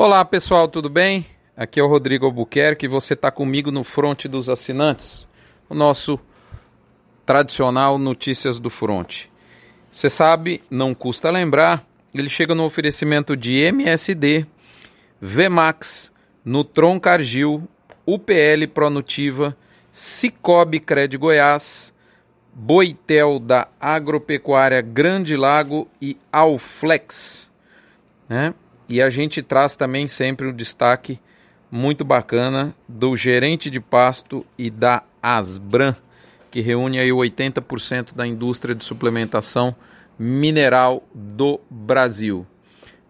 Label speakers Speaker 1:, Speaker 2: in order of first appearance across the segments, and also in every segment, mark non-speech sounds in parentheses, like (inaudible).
Speaker 1: Olá pessoal, tudo bem? Aqui é o Rodrigo Albuquerque e você está comigo no Fronte dos Assinantes, o nosso tradicional Notícias do Fronte. Você sabe, não custa lembrar, ele chega no oferecimento de MSD, VMAX, Nutron Cargill, UPL Pronutiva, Cicobi Cred Goiás, Boitel da Agropecuária Grande Lago e Alflex. Né? E a gente traz também sempre um destaque muito bacana do gerente de pasto e da Asbran, que reúne aí 80% da indústria de suplementação mineral do Brasil.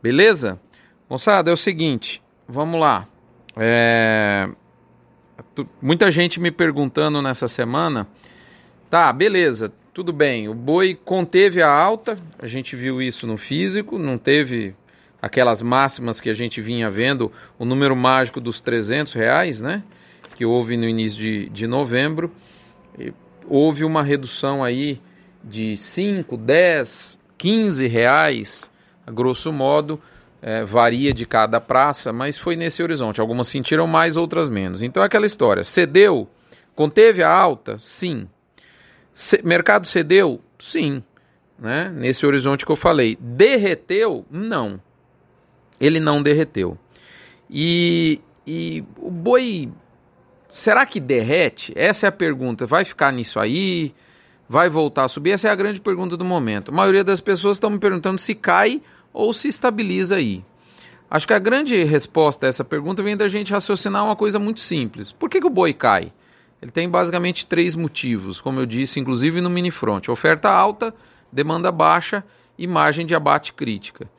Speaker 1: Beleza? Moçada, é o seguinte, vamos lá. É... Muita gente me perguntando nessa semana. Tá, beleza, tudo bem. O boi conteve a alta, a gente viu isso no físico, não teve aquelas máximas que a gente vinha vendo, o número mágico dos 300 reais, né? Que houve no início de, de novembro. Houve uma redução aí de 5, 10, 15 reais, a grosso modo, é, varia de cada praça, mas foi nesse horizonte. Algumas sentiram mais, outras menos. Então é aquela história: cedeu, conteve a alta? Sim. C mercado cedeu? Sim. Né? Nesse horizonte que eu falei. Derreteu? Não ele não derreteu. E, e o boi, será que derrete? Essa é a pergunta. Vai ficar nisso aí? Vai voltar a subir? Essa é a grande pergunta do momento. A maioria das pessoas estão me perguntando se cai ou se estabiliza aí. Acho que a grande resposta a essa pergunta vem da gente raciocinar uma coisa muito simples. Por que, que o boi cai? Ele tem basicamente três motivos, como eu disse, inclusive no mini front: oferta alta, demanda baixa e margem de abate crítica.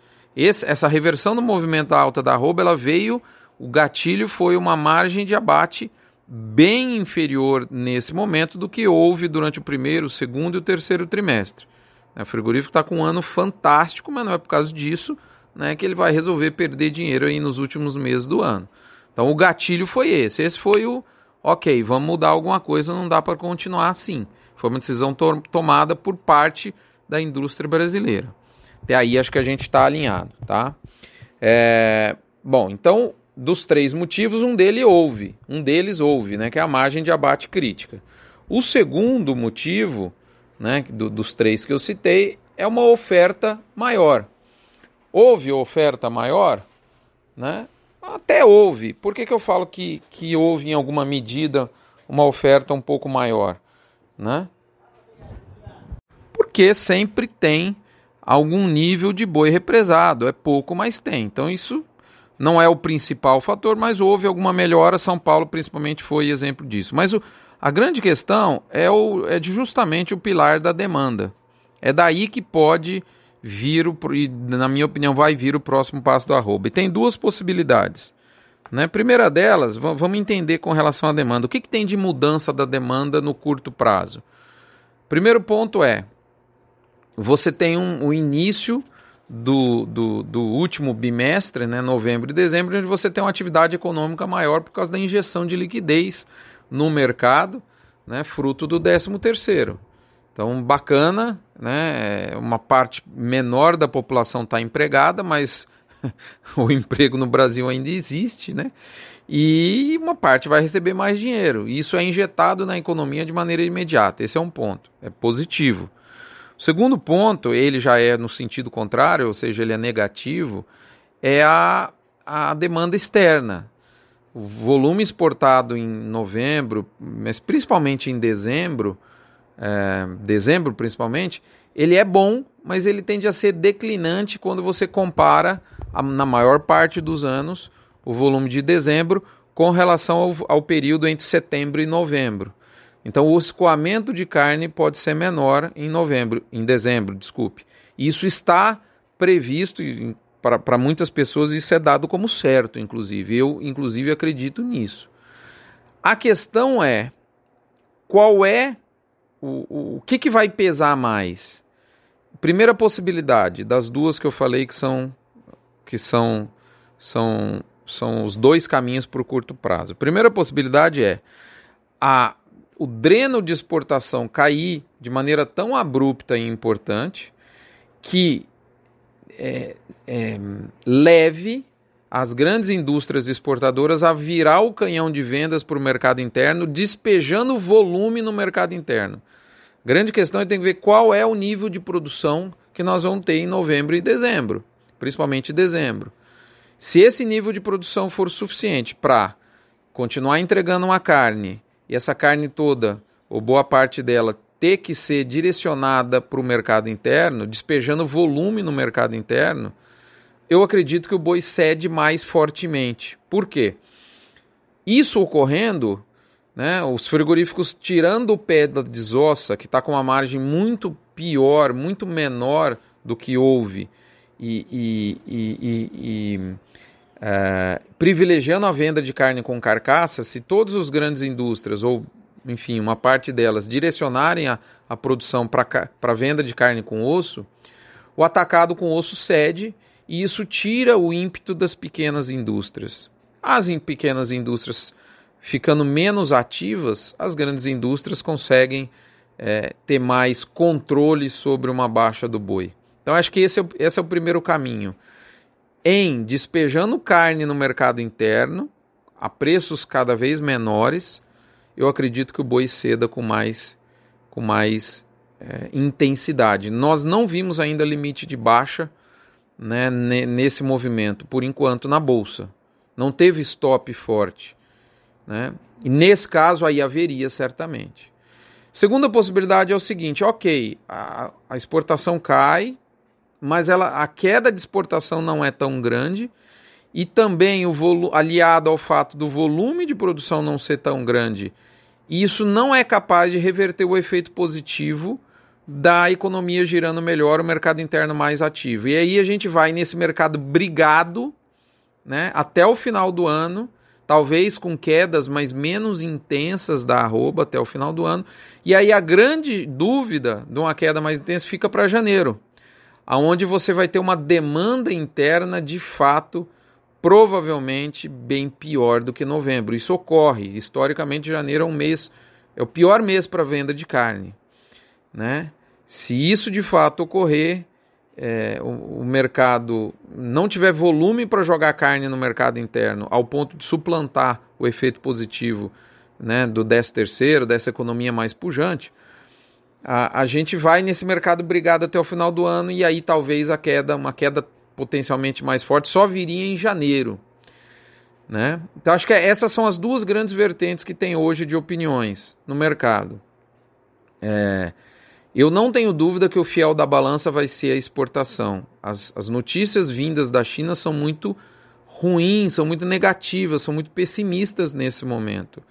Speaker 1: Esse, essa reversão do movimento alta da arroba, ela veio, o gatilho foi uma margem de abate bem inferior nesse momento do que houve durante o primeiro, o segundo e o terceiro trimestre. O frigorífico está com um ano fantástico, mas não é por causa disso né, que ele vai resolver perder dinheiro aí nos últimos meses do ano. Então o gatilho foi esse. Esse foi o, ok, vamos mudar alguma coisa, não dá para continuar assim. Foi uma decisão to tomada por parte da indústria brasileira. Até aí acho que a gente está alinhado, tá? É, bom, então, dos três motivos, um deles houve, um deles houve, né? Que é a margem de abate crítica. O segundo motivo, né, do, dos três que eu citei, é uma oferta maior. Houve oferta maior, né? Até houve. Por que, que eu falo que, que houve em alguma medida uma oferta um pouco maior, né? Porque sempre tem algum nível de boi represado. É pouco, mas tem. Então isso não é o principal fator, mas houve alguma melhora. São Paulo, principalmente, foi exemplo disso. Mas o, a grande questão é, o, é justamente o pilar da demanda. É daí que pode vir, o, e na minha opinião, vai vir o próximo passo do arroba. E tem duas possibilidades. Né? Primeira delas, vamos entender com relação à demanda. O que, que tem de mudança da demanda no curto prazo? Primeiro ponto é você tem um, o início do, do, do, último bimestre, né, novembro e dezembro, onde você tem uma atividade econômica maior por causa da injeção de liquidez no mercado, né, fruto do 13 terceiro. Então, bacana, né, uma parte menor da população está empregada, mas (laughs) o emprego no Brasil ainda existe, né? E uma parte vai receber mais dinheiro. Isso é injetado na economia de maneira imediata. Esse é um ponto. É positivo. O segundo ponto, ele já é no sentido contrário, ou seja, ele é negativo, é a, a demanda externa. O volume exportado em novembro, mas principalmente em dezembro, é, dezembro principalmente, ele é bom, mas ele tende a ser declinante quando você compara, a, na maior parte dos anos, o volume de dezembro com relação ao, ao período entre setembro e novembro. Então o escoamento de carne pode ser menor em novembro, em dezembro, desculpe. Isso está previsto para muitas pessoas isso é dado como certo, inclusive. Eu, inclusive, acredito nisso. A questão é qual é o, o, o que, que vai pesar mais? Primeira possibilidade das duas que eu falei que são que são são são os dois caminhos para o curto prazo. Primeira possibilidade é a o dreno de exportação cair de maneira tão abrupta e importante que é, é, leve as grandes indústrias exportadoras a virar o canhão de vendas para o mercado interno, despejando volume no mercado interno. Grande questão é tem que ver qual é o nível de produção que nós vamos ter em novembro e dezembro, principalmente dezembro. Se esse nível de produção for suficiente para continuar entregando uma carne e essa carne toda, ou boa parte dela, ter que ser direcionada para o mercado interno, despejando volume no mercado interno, eu acredito que o boi cede mais fortemente. Por quê? Isso ocorrendo, né, os frigoríficos tirando o pé da desossa, que está com uma margem muito pior, muito menor do que houve, e, e, e, e é, privilegiando a venda de carne com carcaça, se todas as grandes indústrias, ou enfim, uma parte delas, direcionarem a, a produção para venda de carne com osso, o atacado com osso cede e isso tira o ímpeto das pequenas indústrias. As pequenas indústrias ficando menos ativas, as grandes indústrias conseguem é, ter mais controle sobre uma baixa do boi. Então, acho que esse é, esse é o primeiro caminho. Em despejando carne no mercado interno, a preços cada vez menores, eu acredito que o boi ceda com mais, com mais é, intensidade. Nós não vimos ainda limite de baixa né, nesse movimento, por enquanto, na bolsa. Não teve stop forte. Né? E nesse caso aí haveria certamente. Segunda possibilidade é o seguinte: ok, a, a exportação cai, mas ela, a queda de exportação não é tão grande, e também o volu aliado ao fato do volume de produção não ser tão grande, isso não é capaz de reverter o efeito positivo da economia girando melhor, o mercado interno mais ativo. E aí a gente vai nesse mercado brigado, né, até o final do ano, talvez com quedas mais menos intensas da arroba até o final do ano. E aí a grande dúvida de uma queda mais intensa fica para janeiro, aonde você vai ter uma demanda interna de fato provavelmente bem pior do que novembro. Isso ocorre. Historicamente, janeiro é um mês, é o pior mês para venda de carne. Né? Se isso de fato ocorrer, é, o, o, mercado não tiver volume para jogar carne no mercado interno, ao ponto de suplantar o efeito positivo né, do 13 terceiro, dessa economia mais pujante, a, a gente vai nesse mercado brigado até o final do ano e aí talvez a queda, uma queda potencialmente mais forte, só viria em janeiro. Né? Então acho que essas são as duas grandes vertentes que tem hoje de opiniões no mercado. É, eu não tenho dúvida que o fiel da balança vai ser a exportação. As, as notícias vindas da China são muito ruins, são muito negativas, são muito pessimistas nesse momento.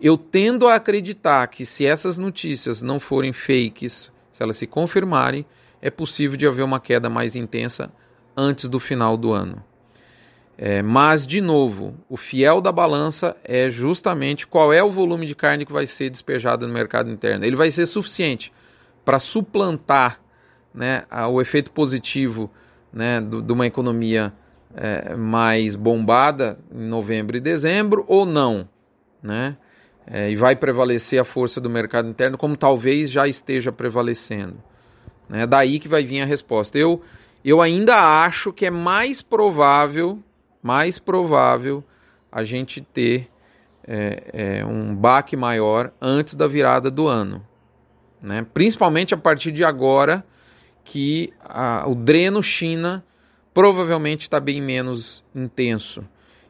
Speaker 1: Eu tendo a acreditar que se essas notícias não forem fakes, se elas se confirmarem, é possível de haver uma queda mais intensa antes do final do ano. É, mas, de novo, o fiel da balança é justamente qual é o volume de carne que vai ser despejado no mercado interno. Ele vai ser suficiente para suplantar né, o efeito positivo né, de uma economia é, mais bombada em novembro e dezembro ou não. Né? É, e vai prevalecer a força do mercado interno, como talvez já esteja prevalecendo. Né? Daí que vai vir a resposta. Eu, eu ainda acho que é mais provável, mais provável a gente ter é, é, um baque maior antes da virada do ano né? principalmente a partir de agora que a, o dreno China provavelmente está bem menos intenso.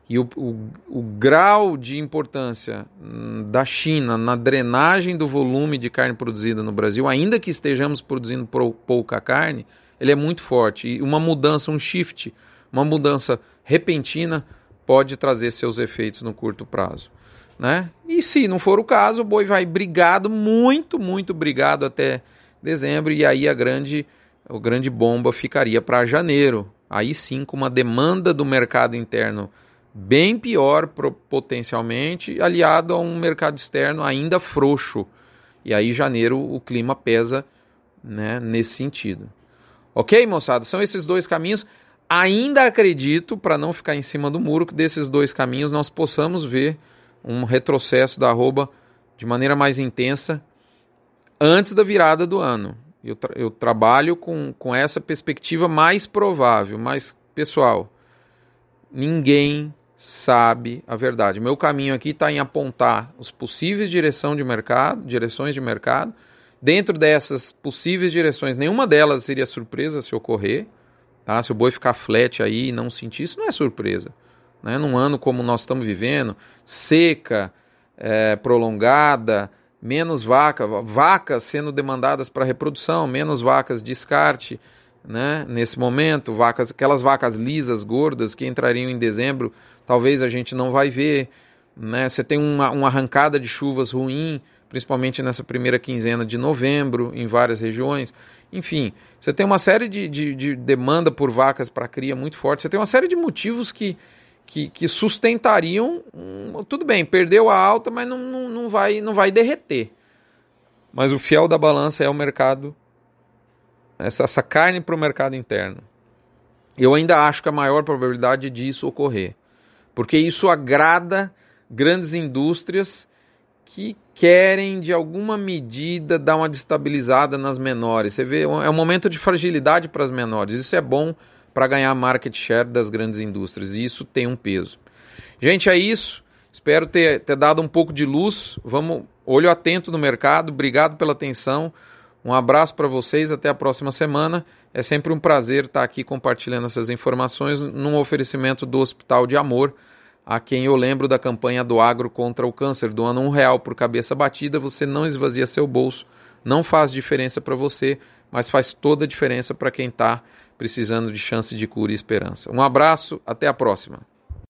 Speaker 1: E o, o, o, grau de importância hum, da China na drenagem do volume de carne produzida no Brasil, ainda que estejamos produzindo pouca carne, ele é muito forte. E uma mudança, um shift, uma mudança repentina pode trazer seus efeitos no curto prazo né? E se não for o caso, o boi vai brigado, muito, muito brigado até dezembro, e aí a grande, a grande bomba ficaria para janeiro. Aí sim, com uma demanda do mercado interno bem pior potencialmente, aliado a um mercado externo ainda frouxo. E aí janeiro o clima pesa né, nesse sentido. Ok, moçada? São esses dois caminhos. Ainda acredito, para não ficar em cima do muro, que desses dois caminhos nós possamos ver um retrocesso da arroba de maneira mais intensa antes da virada do ano. Eu, tra eu trabalho com, com essa perspectiva mais provável, mais pessoal. ninguém sabe a verdade. Meu caminho aqui está em apontar os possíveis direção de mercado, direções de mercado. Dentro dessas possíveis direções, nenhuma delas seria surpresa se ocorrer. Tá? Se o boi ficar flat aí e não sentir, isso não é surpresa. Né? Num ano como nós estamos vivendo, seca, é, prolongada, menos vaca, vacas sendo demandadas para reprodução, menos vacas descarte, né? Nesse momento, vacas, aquelas vacas lisas, gordas que entrariam em dezembro, talvez a gente não vai ver, né? Você tem uma, uma arrancada de chuvas ruim, principalmente nessa primeira quinzena de novembro, em várias regiões. Enfim, você tem uma série de, de, de demanda por vacas para cria muito forte. Você tem uma série de motivos que, que, que sustentariam. Um, tudo bem, perdeu a alta, mas não, não, não, vai, não vai derreter. Mas o fiel da balança é o mercado, essa, essa carne para o mercado interno. Eu ainda acho que a maior probabilidade disso ocorrer, porque isso agrada grandes indústrias que querem, de alguma medida, dar uma destabilizada nas menores. Você vê, é um momento de fragilidade para as menores. Isso é bom para ganhar market share das grandes indústrias. E isso tem um peso. Gente, é isso. Espero ter, ter dado um pouco de luz. Vamos, olho atento no mercado. Obrigado pela atenção. Um abraço para vocês. Até a próxima semana. É sempre um prazer estar aqui compartilhando essas informações num oferecimento do Hospital de Amor. A quem eu lembro da campanha do agro contra o câncer, doando um real por cabeça batida, você não esvazia seu bolso, não faz diferença para você, mas faz toda a diferença para quem está precisando de chance de cura e esperança. Um abraço, até a próxima.